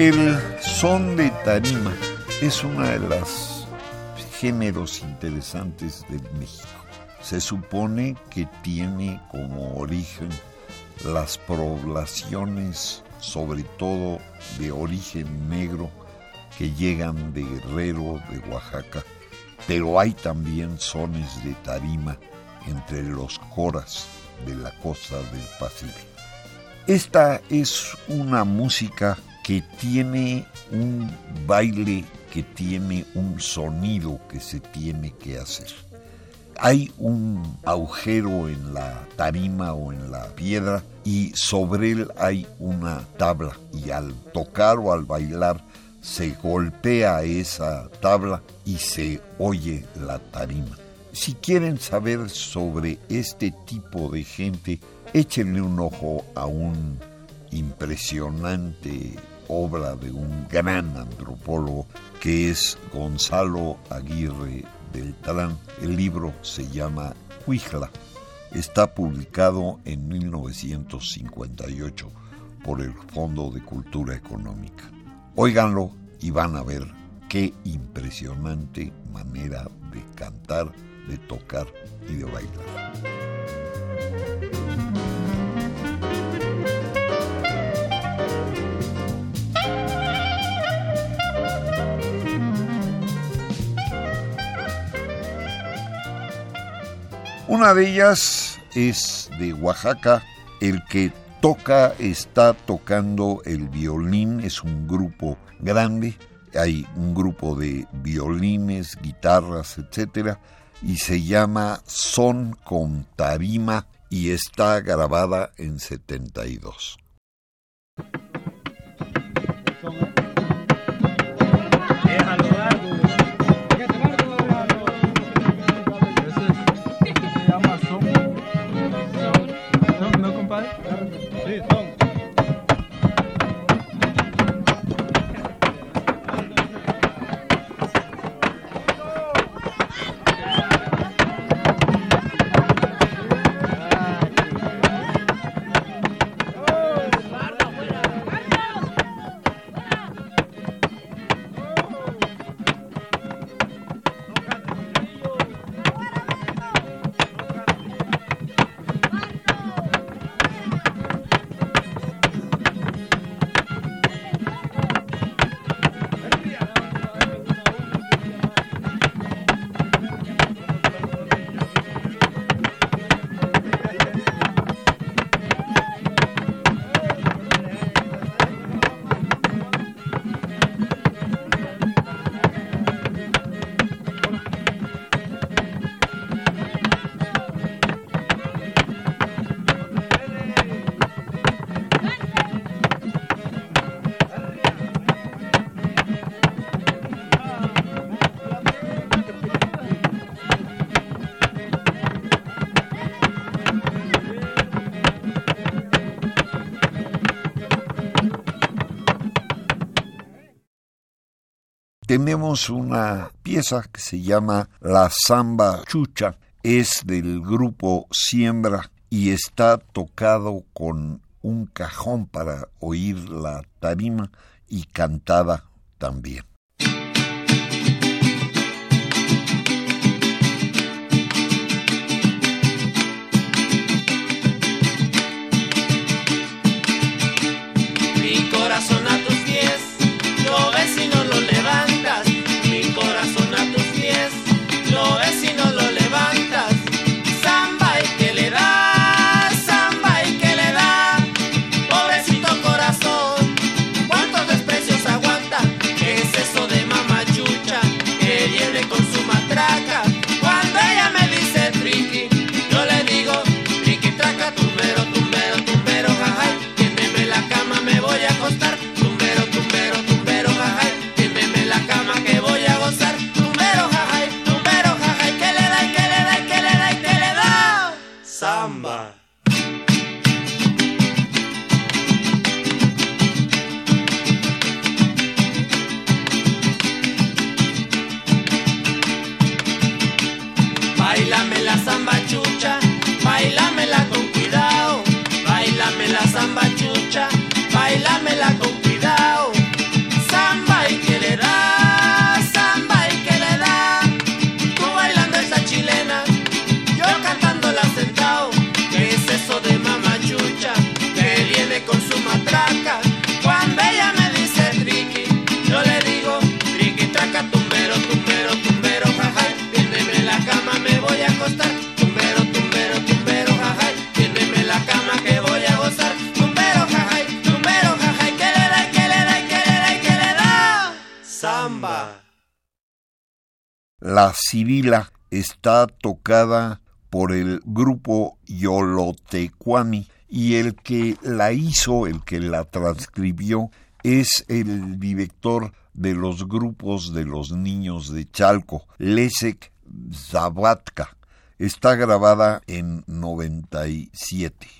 El son de tarima es uno de los géneros interesantes de México. Se supone que tiene como origen las poblaciones, sobre todo de origen negro, que llegan de Guerrero, de Oaxaca, pero hay también sones de tarima entre los coras de la costa del Pacífico. Esta es una música que tiene un baile, que tiene un sonido que se tiene que hacer. Hay un agujero en la tarima o en la piedra y sobre él hay una tabla y al tocar o al bailar se golpea esa tabla y se oye la tarima. Si quieren saber sobre este tipo de gente, échenle un ojo a un impresionante obra de un gran antropólogo que es Gonzalo Aguirre Beltrán. El libro se llama Huijla. Está publicado en 1958 por el Fondo de Cultura Económica. Óiganlo y van a ver qué impresionante manera de cantar, de tocar y de bailar. Una de ellas es de Oaxaca, el que toca, está tocando el violín, es un grupo grande, hay un grupo de violines, guitarras, etcétera, y se llama Son con Tarima y está grabada en 72. Tenemos una pieza que se llama La Samba Chucha, es del grupo Siembra y está tocado con un cajón para oír la tarima y cantada también. Cirila está tocada por el grupo Yolotecuami y el que la hizo, el que la transcribió, es el director de los grupos de los niños de Chalco, Lesek Zabatka. Está grabada en 97.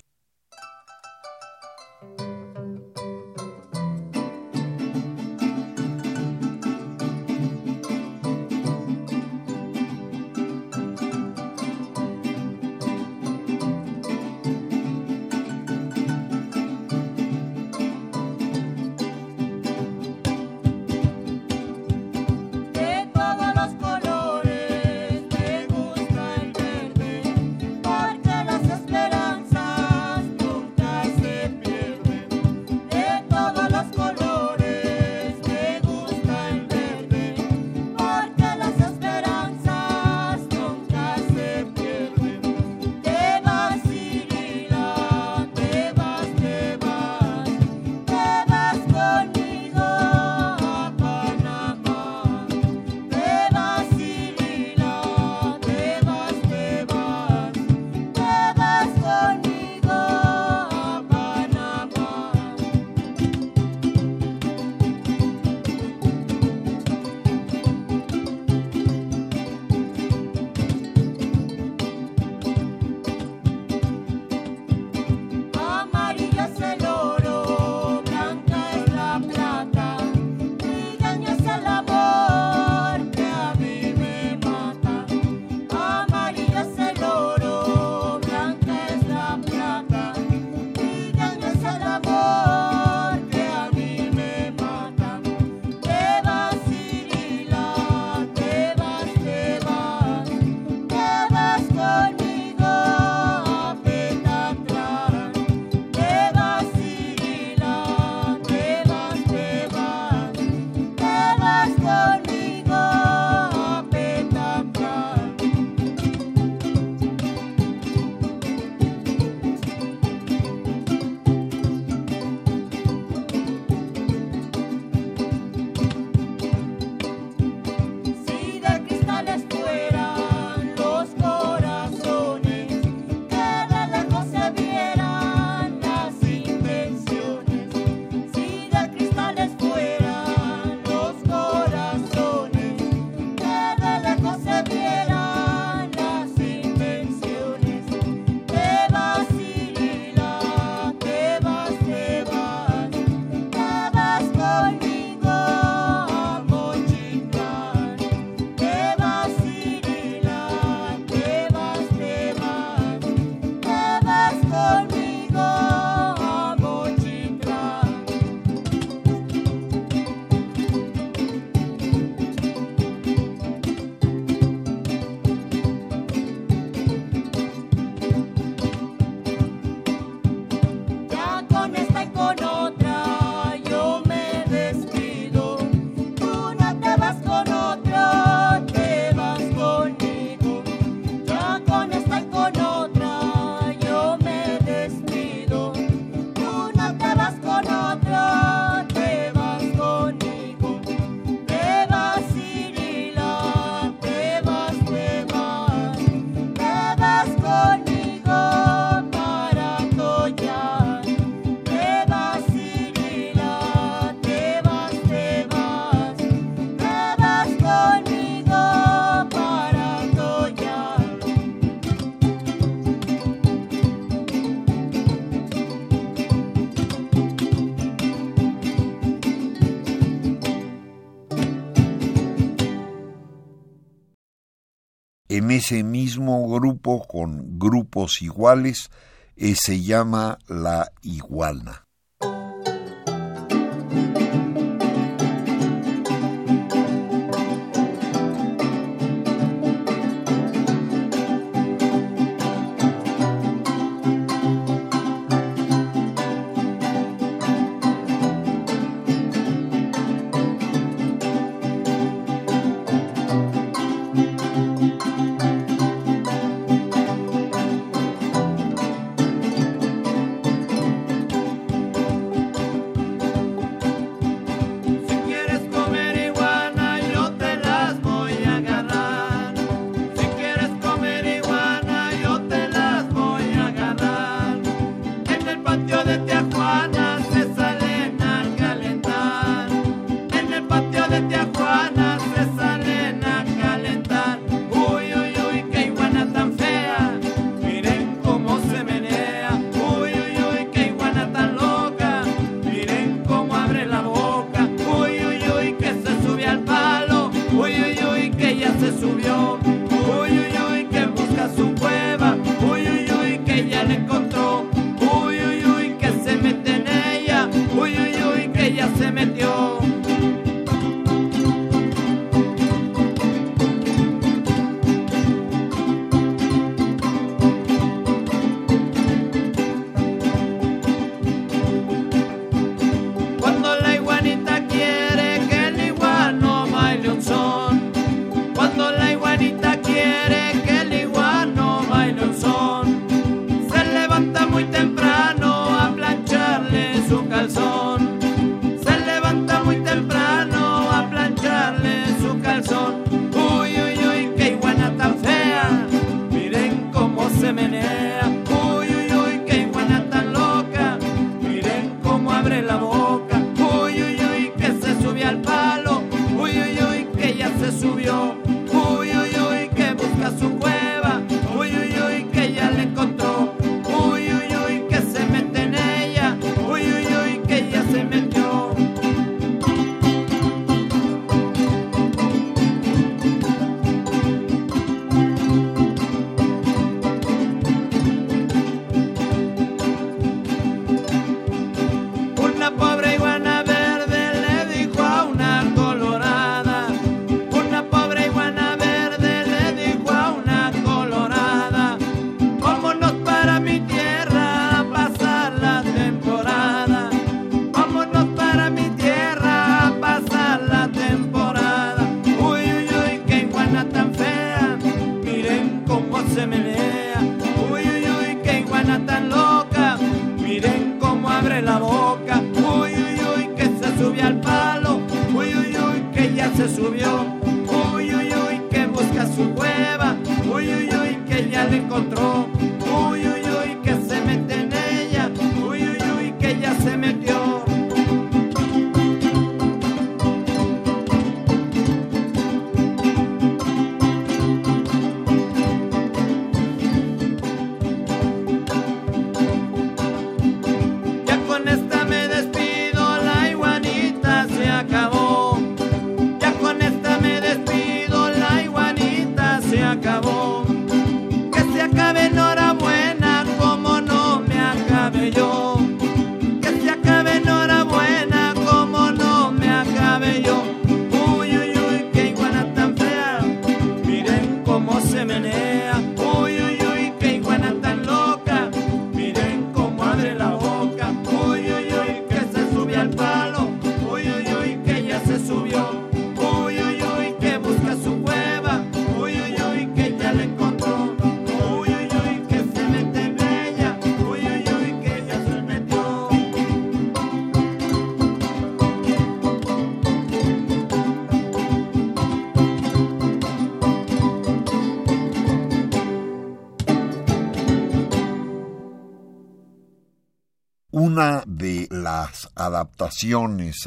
en ese mismo grupo con grupos iguales eh, se llama la iguana.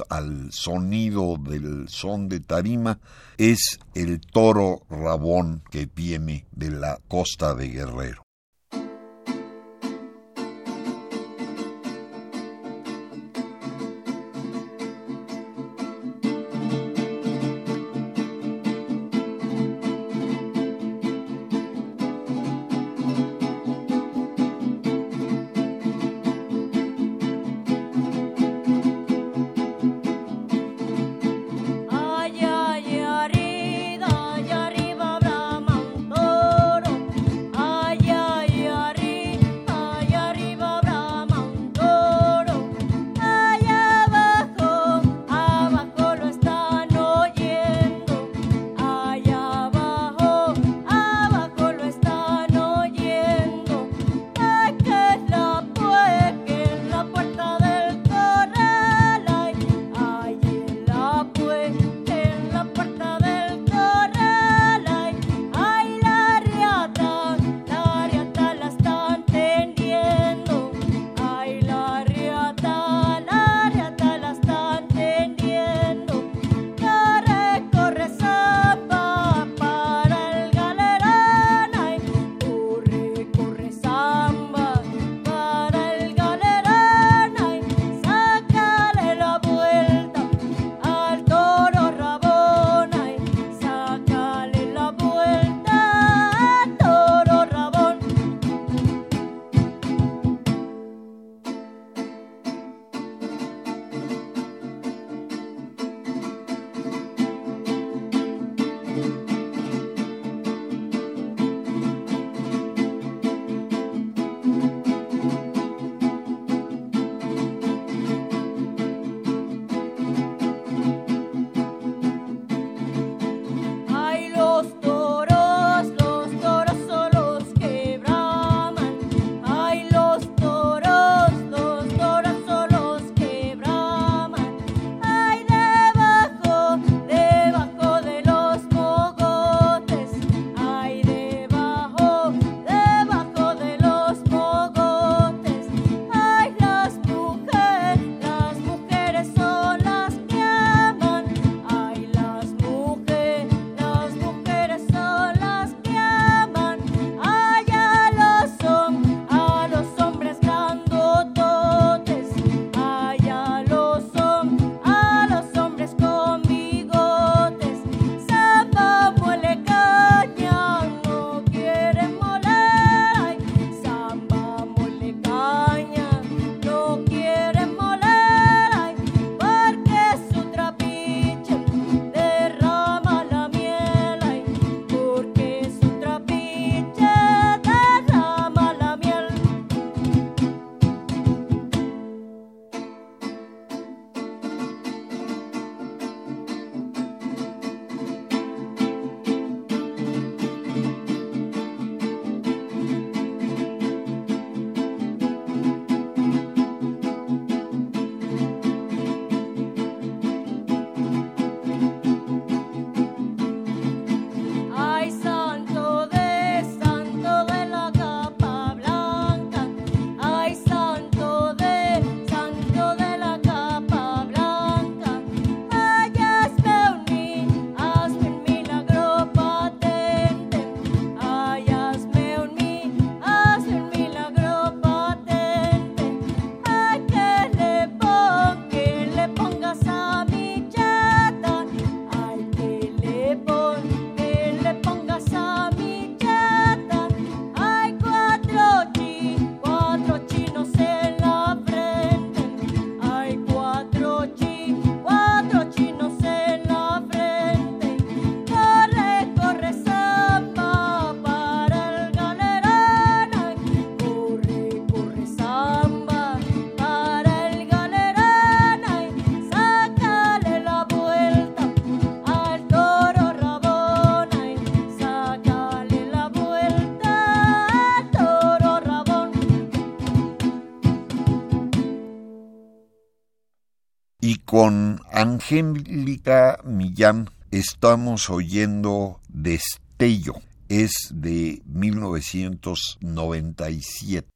al sonido del son de tarima es el toro rabón que viene de la costa de Guerrero. Angélica Millán estamos oyendo Destello. Es de 1997.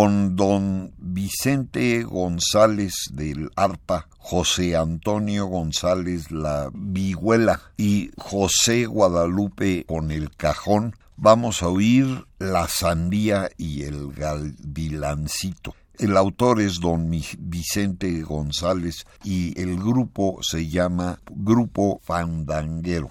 Con don Vicente González del arpa, José Antonio González la vihuela y José Guadalupe con el cajón, vamos a oír La sandía y el galvilancito. El autor es don Vicente González y el grupo se llama Grupo Fandanguero.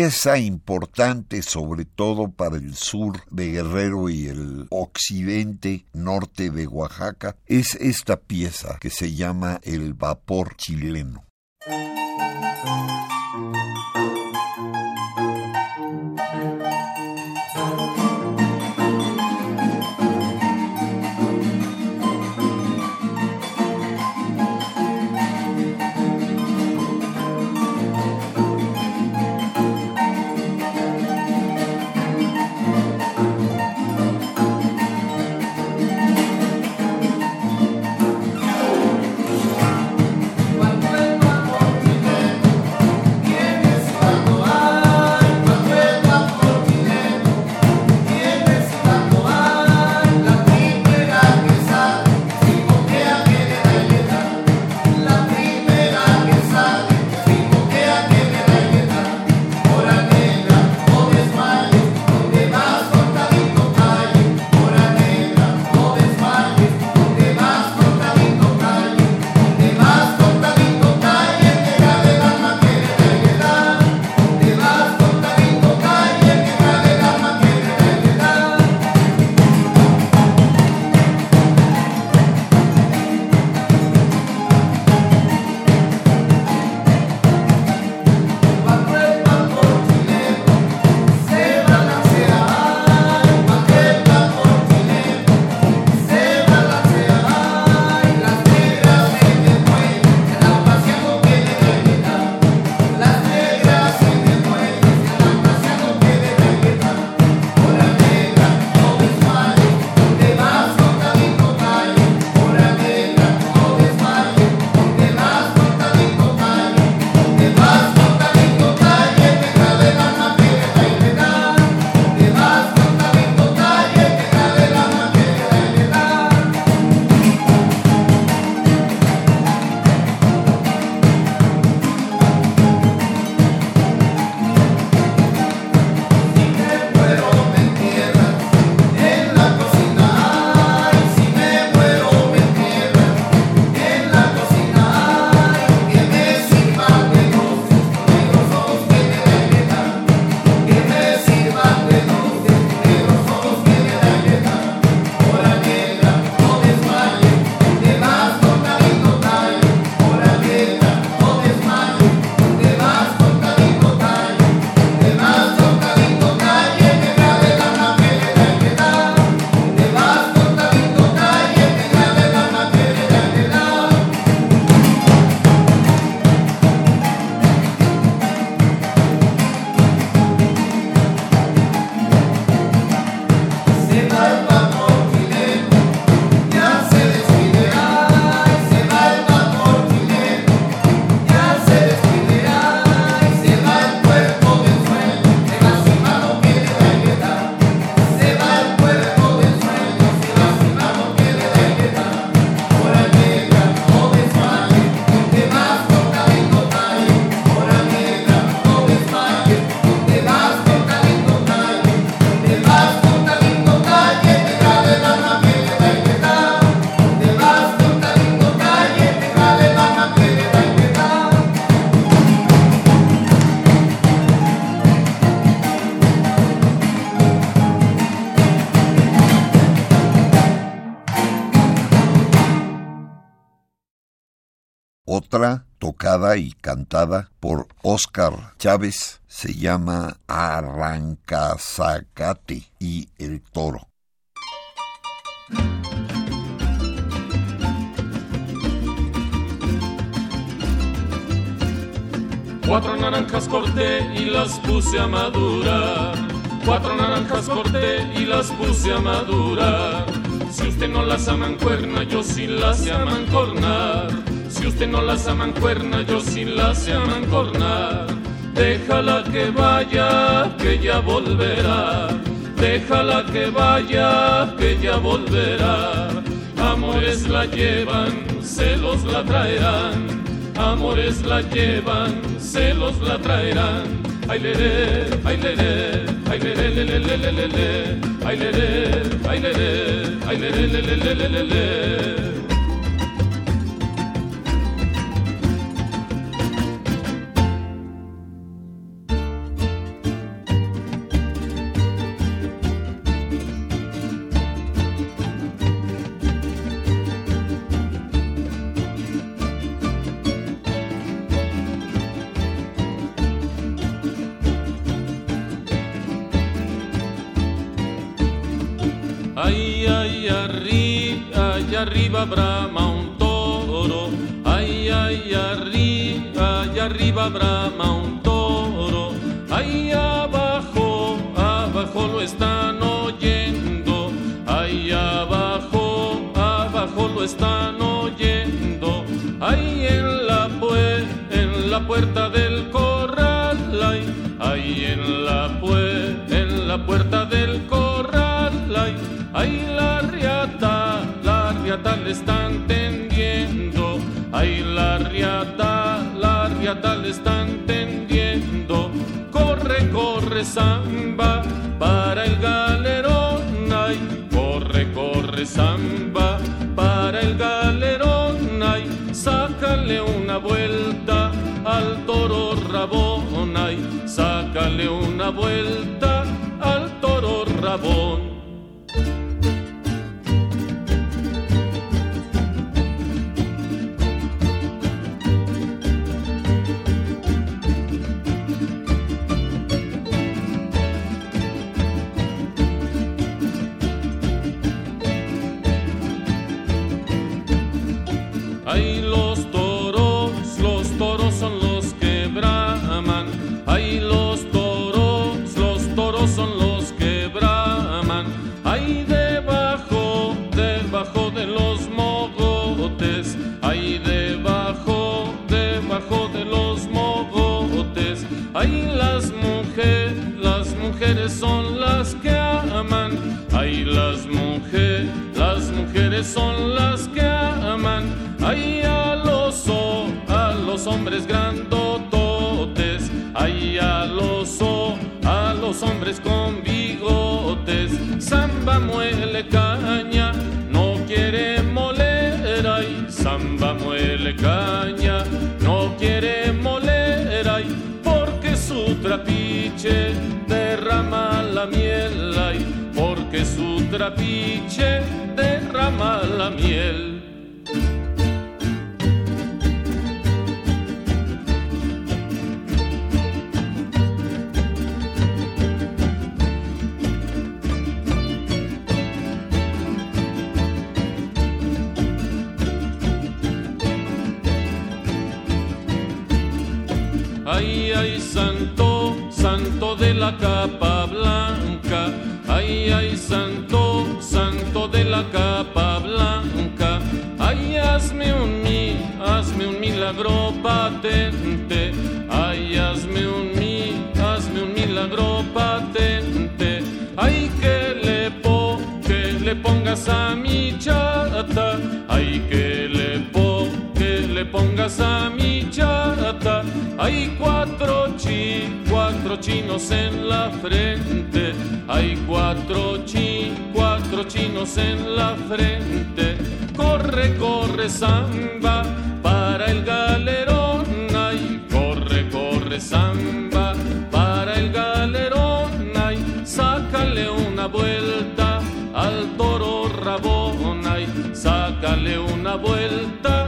Pieza importante sobre todo para el sur de Guerrero y el occidente norte de Oaxaca es esta pieza que se llama el vapor chileno. Por Oscar Chávez se llama Arrancazacate y el toro. Cuatro naranjas corté y las puse a madurar. Cuatro naranjas corté y las puse a madurar. Si usted no las amancuerna, yo sí las sé amancornar. Si usted no las amancuerna, yo sí las sé amancornar. Déjala que vaya, que ya volverá. Déjala que vaya, que ya volverá. Amores la llevan, celos la traerán. Amores la llevan, celos la traerán. Ay leré, ay le Ay le le le le están tendiendo. Ahí la riata, la riata le están tendiendo. Corre, corre, samba para el galerón. Ay, corre, corre, samba para el galerón. Ay, sácale una vuelta al toro rabón. Ay, sácale una vuelta al toro rabón. Ahí trapiche derrama la miel. Pongas a mi chata. Hay cuatro chi, cuatro chinos en la frente. Hay cuatro chi, cuatro chinos en la frente. Corre, corre, samba para el galerón. Ay, corre, corre, samba para el galerón. Ay, sácale una vuelta al toro rabón. Ay, sácale una vuelta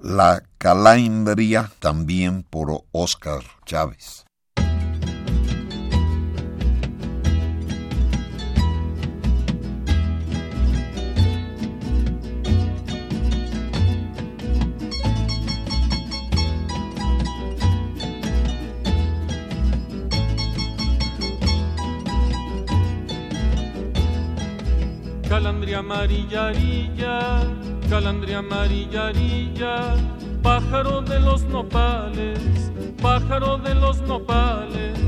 La Calaimbria también por Oscar Chávez. Calandria amarilla, calandria amarilla, pájaro de los nopales, pájaro de los nopales,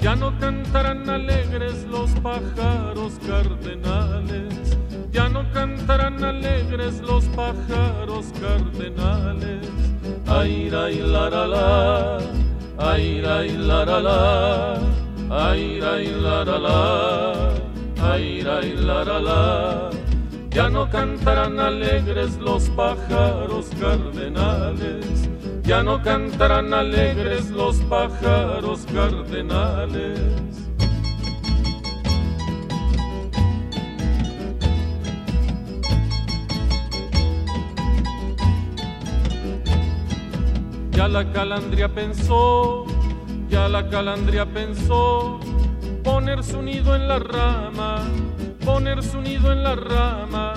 ya no cantarán alegres los pájaros cardenales, ya no cantarán alegres los pájaros cardenales. Ay, ay, la, la, la, ay, ay, la, la, la, ay, ay, la, la, la. Ay, ay, la, la, la. Ya no cantarán alegres los pájaros cardenales, ya no cantarán alegres los pájaros cardenales. Ya la calandria pensó, ya la calandria pensó poner su nido en la rama, poner su nido en la rama.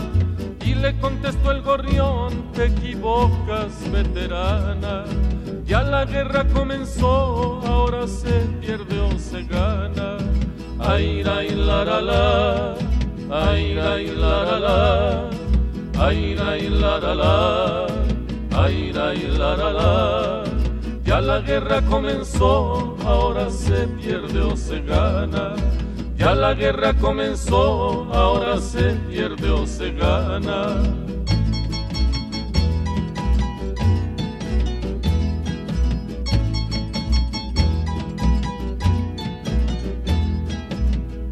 Y le contestó el gorrión, te equivocas, veterana. Ya la guerra comenzó, ahora se pierde o se gana. Ay, ay, la, la, la, ay, ay, la, la, la, ay, ay, la, la, la, ay, ay, la, la, la. Ya la guerra comenzó, ahora se pierde o se gana. Ya la guerra comenzó, ahora se pierde o se gana.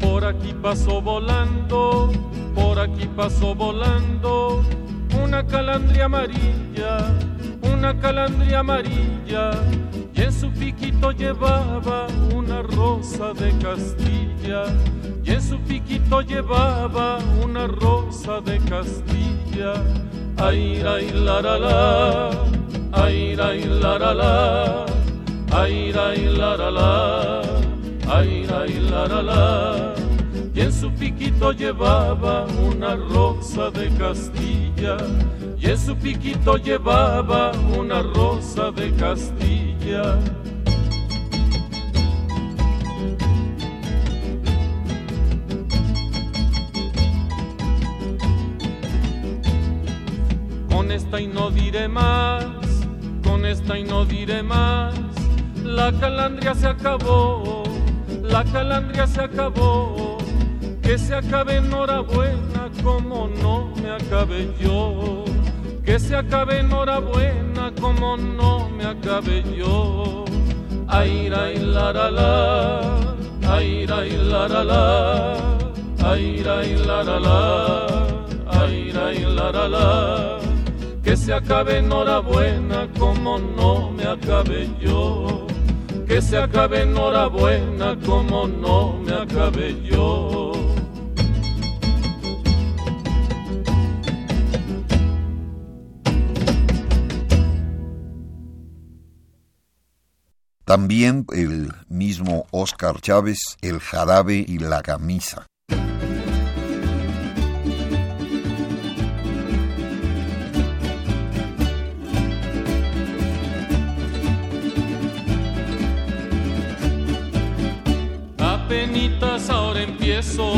Por aquí pasó volando, por aquí pasó volando una calandria amarilla, una calandria amarilla, en su piquito llevaba una rosa de Castilla, y en su piquito llevaba una rosa de Castilla. Ay, ay, la, la, la, ay, ay, la, la, la, ay, ay, la, la, la, ay, ay, la, la, la. Y en su piquito llevaba una rosa de Castilla, y en su piquito llevaba una rosa de Castilla. Con esta y no diré más, con esta y no diré más, la calandria se acabó, la calandria se acabó, que se acabe enhorabuena como no me acabe yo, que se acabe enhorabuena como no me acabe yo. Ay, ay, la, la, la, ay, ay, la, la, la, ay, ay, la, la, la, ay, ay, la, la, la, que se acabe enhorabuena como no me acabe yo, que se acabe enhorabuena como no me acabe yo. También el mismo Oscar Chávez, El jarabe y la camisa. Apenitas ahora empiezo,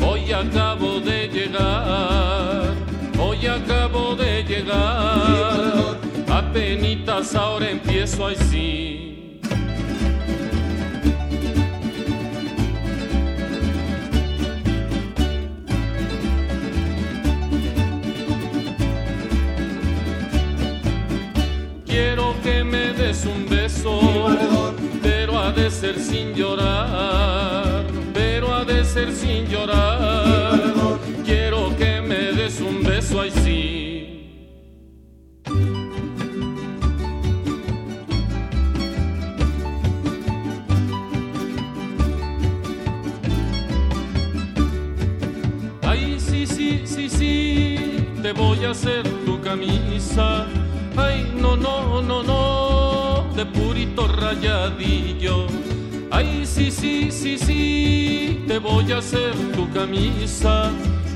hoy acabo de llegar, hoy acabo de llegar. Apenitas ahora empiezo, ay sí. Quiero que me des un beso, pero ha de ser sin llorar, pero ha de ser sin llorar. Sí, sí, te voy a hacer tu camisa. Ay, no, no, no, no, de purito rayadillo. Ay, sí, sí, sí, sí, te voy a hacer tu camisa.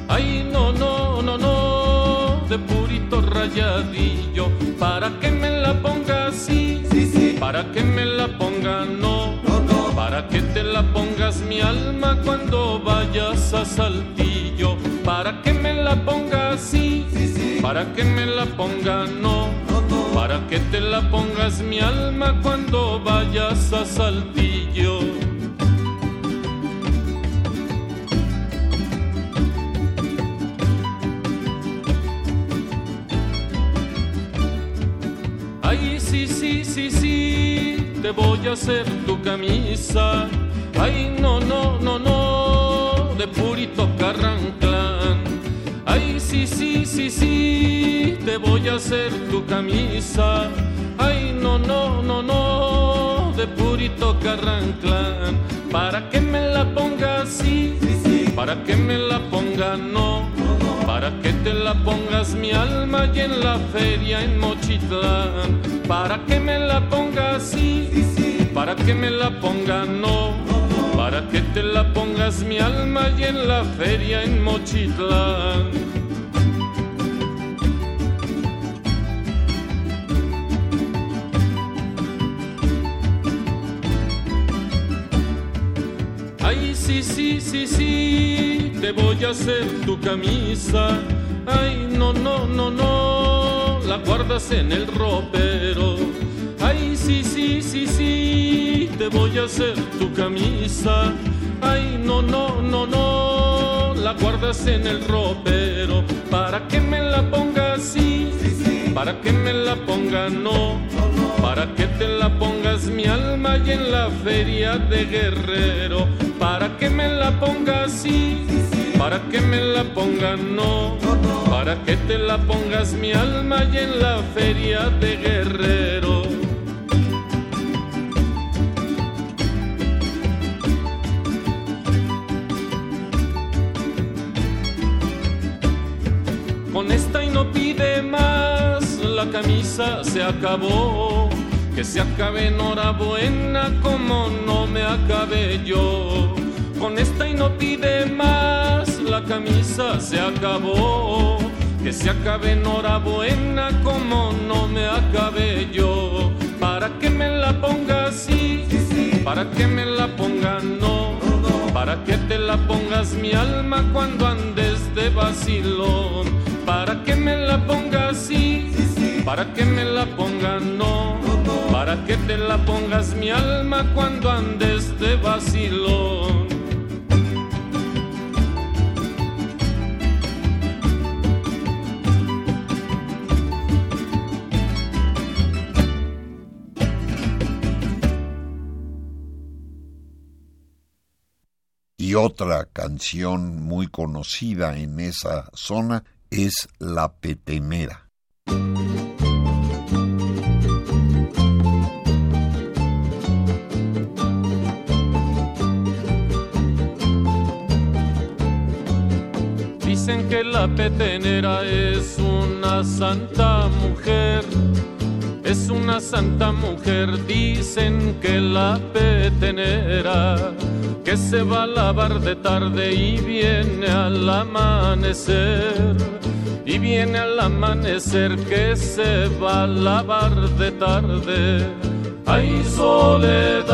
Ay, no, no, no, no, de purito rayadillo. Para que me la ponga así, sí, sí, para que me la ponga no, no, no, para que te la pongas mi alma cuando vayas a Saltillo. Para que me la ponga así, sí, sí, para que me la ponga no, no, no, para que te la pongas mi alma cuando vayas a Saltillo. Ay, sí, sí, sí, sí, te voy a hacer tu camisa. Ay, no, no, no, no, de purito carranclán. Ay, sí, sí, sí, sí, te voy a hacer tu camisa. Ay, no, no, no, no, de purito carranclán. Para que me la ponga así, para que me la ponga no, para para que te la pongas mi alma y en la feria en Mochitlán, para que me la pongas sí, para que me la ponga no, que te la pongas mi alma y en la feria en Mochitlán. Ay, sí, sí, sí, sí, te voy a hacer tu camisa. Ay, no, no, no, no, la guardas en el ropero. Sí, sí, sí, sí, te voy a hacer tu camisa. Ay, no, no, no, no, la guardas en el ropero. Para que me la ponga así, para que me la ponga no, para que te la pongas mi alma y en la feria de guerrero. Para que me la ponga así, para que me la ponga no, para que te la pongas mi alma y en la feria de guerrero. Camisa se acabó. Que se acabe enhorabuena como no me acabé yo. Con esta y no pide más, la camisa se acabó. Que se acabe enhorabuena como no me acabé yo. Para que me la ponga así, para que me la ponga no. Para que te la pongas mi alma cuando andes de vacilón. Para que me la ponga así, para que me la ponga no. Para que te la pongas mi alma cuando andes de vacilón. Y otra canción muy conocida en esa zona es La Petenera. Dicen que la petenera es una santa mujer, es una santa mujer. Dicen que la petenera que se va a lavar de tarde y viene al amanecer. Y viene al amanecer que se va a lavar de tarde. Ay, soledad,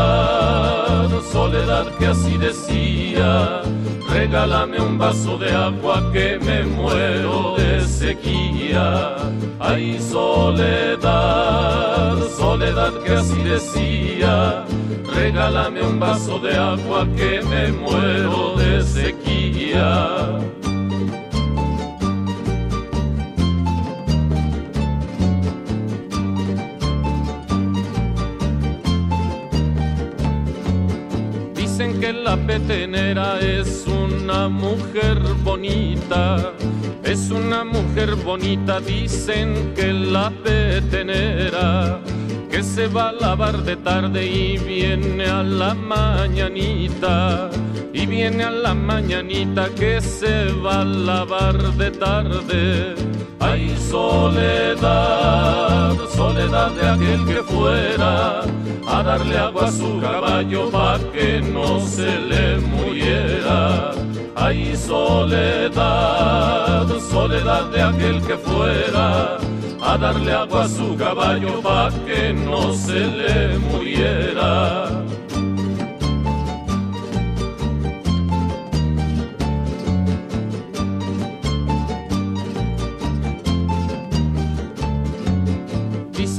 soledad que así decía. Regálame un vaso de agua que me muero de sequía. Ay, soledad, soledad que así decía. Regálame un vaso de agua que me muero de sequía. La petenera es una mujer bonita, es una mujer bonita, dicen que la petenera que se va a lavar de tarde y viene a la mañanita, y viene a la mañanita que se va a lavar de tarde. Ay, soledad, soledad de aquel que fuera a darle agua a su caballo para que no se le muriera. Ay, soledad, soledad de aquel que fuera a darle agua a su caballo para que no se le muriera.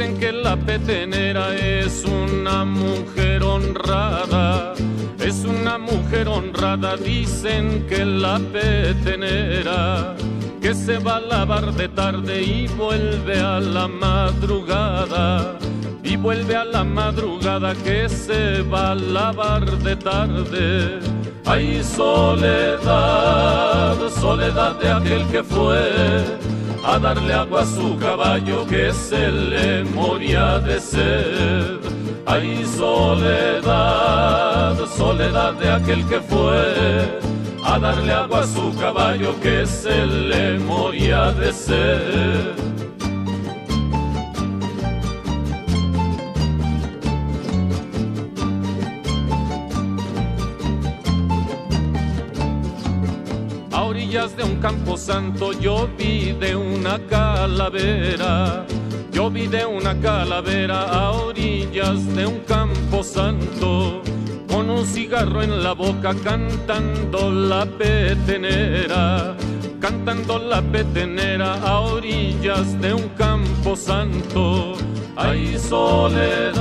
Dicen que la petenera es una mujer honrada, es una mujer honrada, dicen que la petenera que se va a lavar de tarde y vuelve a la madrugada. Y vuelve a la madrugada que se va a lavar de tarde. Ay, soledad, soledad de aquel que fue a darle agua a su caballo que se le moría de sed. Ay, soledad, soledad de aquel que fue a darle agua a su caballo que se le moría de sed. Orillas de un campo santo yo vi de una calavera. Yo vi de una calavera a orillas de un campo santo, con un cigarro en la boca cantando la petenera, cantando la petenera a orillas de un campo santo. Ay, soledad,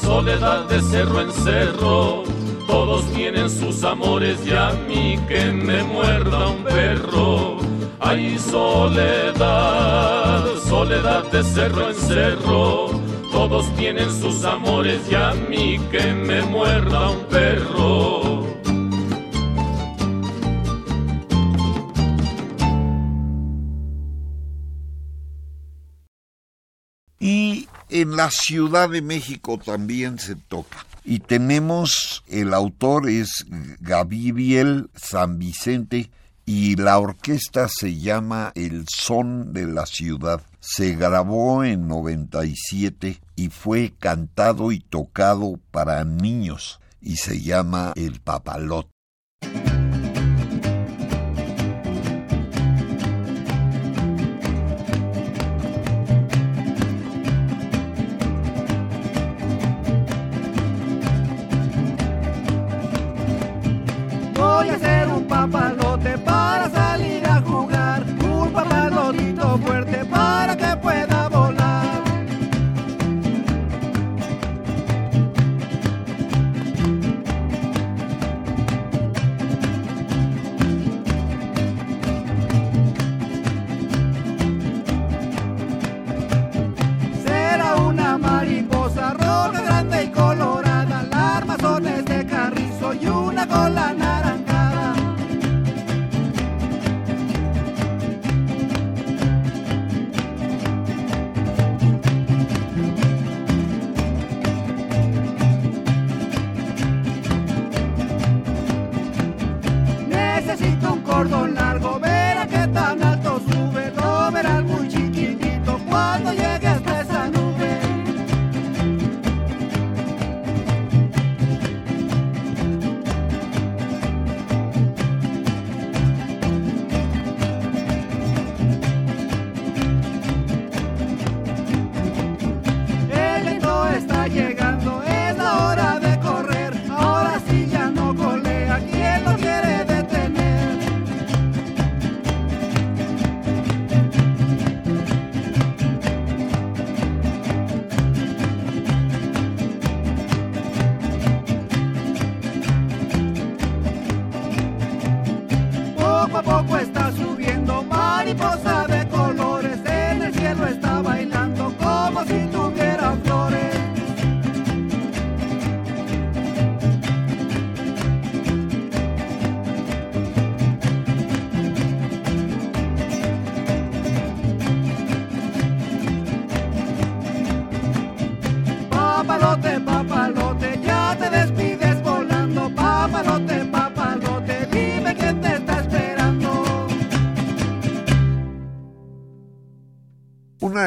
soledad de cerro en cerro, todos tienen sus amores y a mí que me muerda un perro. Ay, soledad, soledad de cerro en cerro, todos tienen sus amores y a mí que me muerda un perro. En la Ciudad de México también se toca. Y tenemos, el autor es Gabriel San Vicente y la orquesta se llama El Son de la Ciudad. Se grabó en 97 y fue cantado y tocado para niños y se llama El Papalot.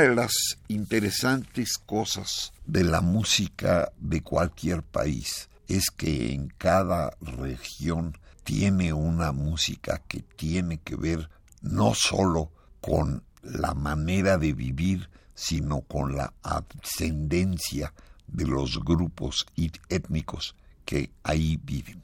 De las interesantes cosas de la música de cualquier país es que en cada región tiene una música que tiene que ver no solo con la manera de vivir, sino con la ascendencia de los grupos étnicos que ahí viven.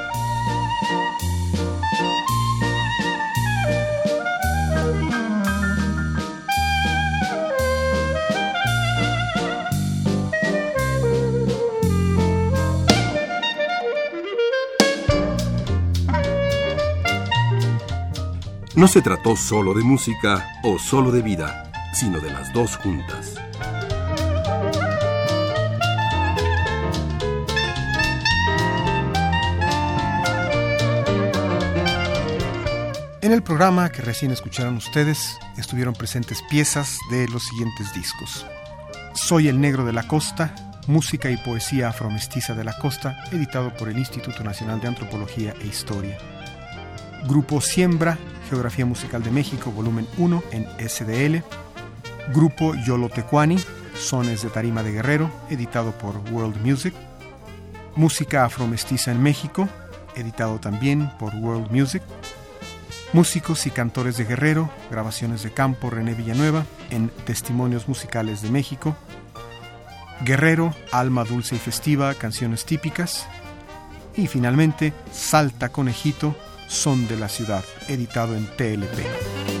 No se trató solo de música o solo de vida, sino de las dos juntas. En el programa que recién escucharon ustedes estuvieron presentes piezas de los siguientes discos. Soy el Negro de la Costa, Música y Poesía Afromestiza de la Costa, editado por el Instituto Nacional de Antropología e Historia. Grupo Siembra, Geografía Musical de México, volumen 1 en SDL. Grupo Yolotecuani, Sones de Tarima de Guerrero, editado por World Music. Música Afromestiza en México, editado también por World Music. Músicos y cantores de Guerrero, grabaciones de campo René Villanueva en Testimonios Musicales de México. Guerrero, Alma Dulce y Festiva, canciones típicas. Y finalmente, Salta Conejito, Son de la Ciudad, editado en TLP.